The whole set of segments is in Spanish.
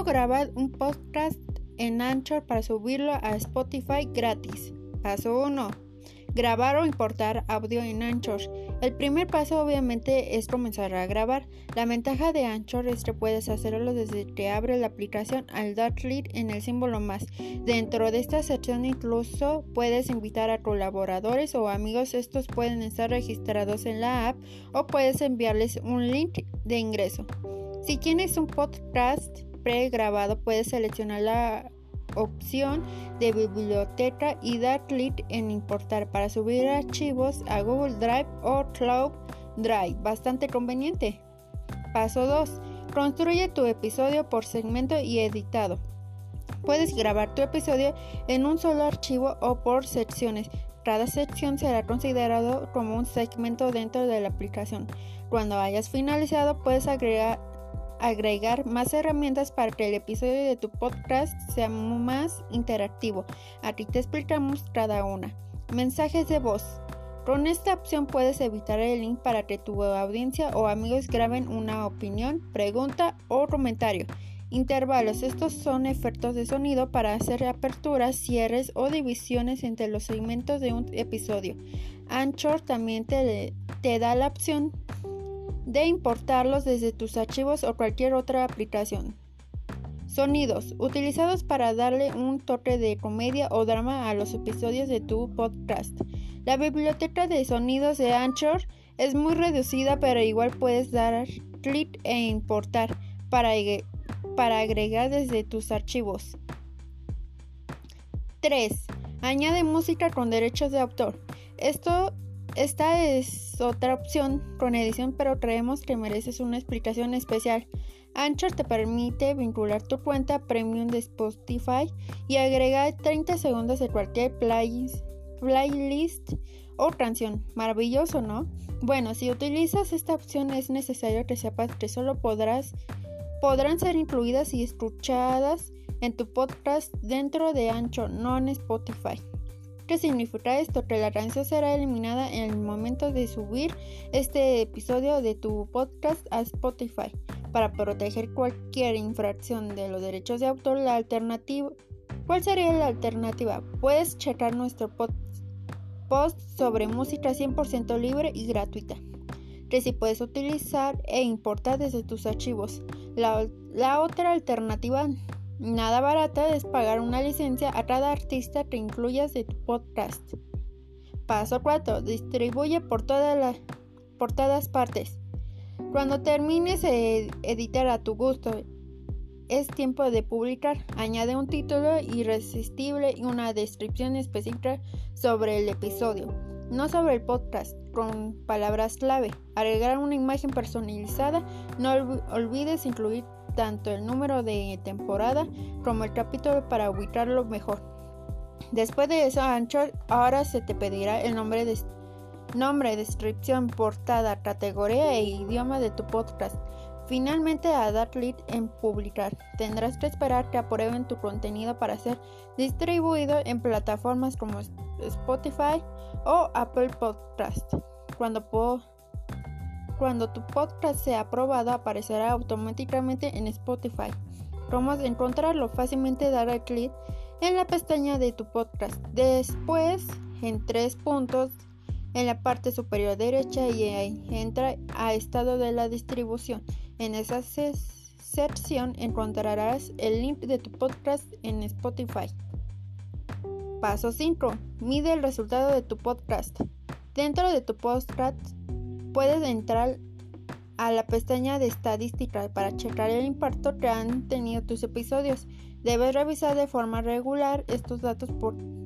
¿Cómo grabar un podcast en Anchor para subirlo a Spotify gratis? Paso 1. Grabar o importar audio en Anchor. El primer paso obviamente es comenzar a grabar. La ventaja de Anchor es que puedes hacerlo desde que abres la aplicación al lead en el símbolo más. Dentro de esta sección incluso puedes invitar a colaboradores o amigos. Estos pueden estar registrados en la app o puedes enviarles un link de ingreso. Si tienes un podcast pregrabado, puedes seleccionar la opción de biblioteca y dar clic en importar para subir archivos a Google Drive o Cloud Drive. Bastante conveniente. Paso 2. Construye tu episodio por segmento y editado. Puedes grabar tu episodio en un solo archivo o por secciones. Cada sección será considerado como un segmento dentro de la aplicación. Cuando hayas finalizado, puedes agregar agregar más herramientas para que el episodio de tu podcast sea más interactivo. Aquí te explicamos cada una. Mensajes de voz. Con esta opción puedes evitar el link para que tu audiencia o amigos graben una opinión, pregunta o comentario. Intervalos. Estos son efectos de sonido para hacer aperturas, cierres o divisiones entre los segmentos de un episodio. Anchor también te, te da la opción de importarlos desde tus archivos o cualquier otra aplicación. Sonidos, utilizados para darle un toque de comedia o drama a los episodios de tu podcast. La biblioteca de sonidos de Anchor es muy reducida, pero igual puedes dar clic e importar para, para agregar desde tus archivos. 3. Añade música con derechos de autor. Esto esta es otra opción con edición, pero creemos que mereces una explicación especial. Anchor te permite vincular tu cuenta premium de Spotify y agregar 30 segundos de cualquier playlist o canción. Maravilloso, ¿no? Bueno, si utilizas esta opción es necesario que sepas que solo podrás podrán ser incluidas y escuchadas en tu podcast dentro de Anchor, no en Spotify. ¿Qué significa esto? Que la canción será eliminada en el momento de subir este episodio de tu podcast a Spotify. Para proteger cualquier infracción de los derechos de autor, la alternativa. ¿Cuál sería la alternativa? Puedes checar nuestro post sobre música 100% libre y gratuita que si puedes utilizar e importar desde tus archivos. La, la otra alternativa Nada barata es pagar una licencia a cada artista que incluyas de tu podcast. Paso 4. Distribuye por, por todas partes. Cuando termines de editar a tu gusto, es tiempo de publicar. Añade un título irresistible y una descripción específica sobre el episodio, no sobre el podcast, con palabras clave. Agregar una imagen personalizada. No olvides incluir tanto el número de temporada como el capítulo para ubicarlo mejor. Después de eso, Anchor ahora se te pedirá el nombre, de, nombre, descripción, portada, categoría e idioma de tu podcast. Finalmente, a dar clic en publicar. Tendrás que esperar que aprueben tu contenido para ser distribuido en plataformas como Spotify o Apple Podcast. Cuando puedo cuando tu podcast sea aprobado, aparecerá automáticamente en Spotify. A encontrarlo fácilmente darle clic en la pestaña de tu podcast. Después, en tres puntos en la parte superior derecha y entra a estado de la distribución. En esa sección encontrarás el link de tu podcast en Spotify. Paso 5. Mide el resultado de tu podcast. Dentro de tu podcast Puedes entrar a la pestaña de estadística para checar el impacto que han tenido tus episodios. Debes revisar de forma regular estos datos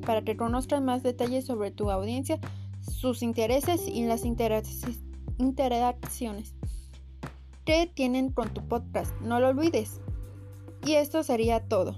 para que conozcas más detalles sobre tu audiencia, sus intereses y las interacciones que tienen con tu podcast. No lo olvides. Y esto sería todo.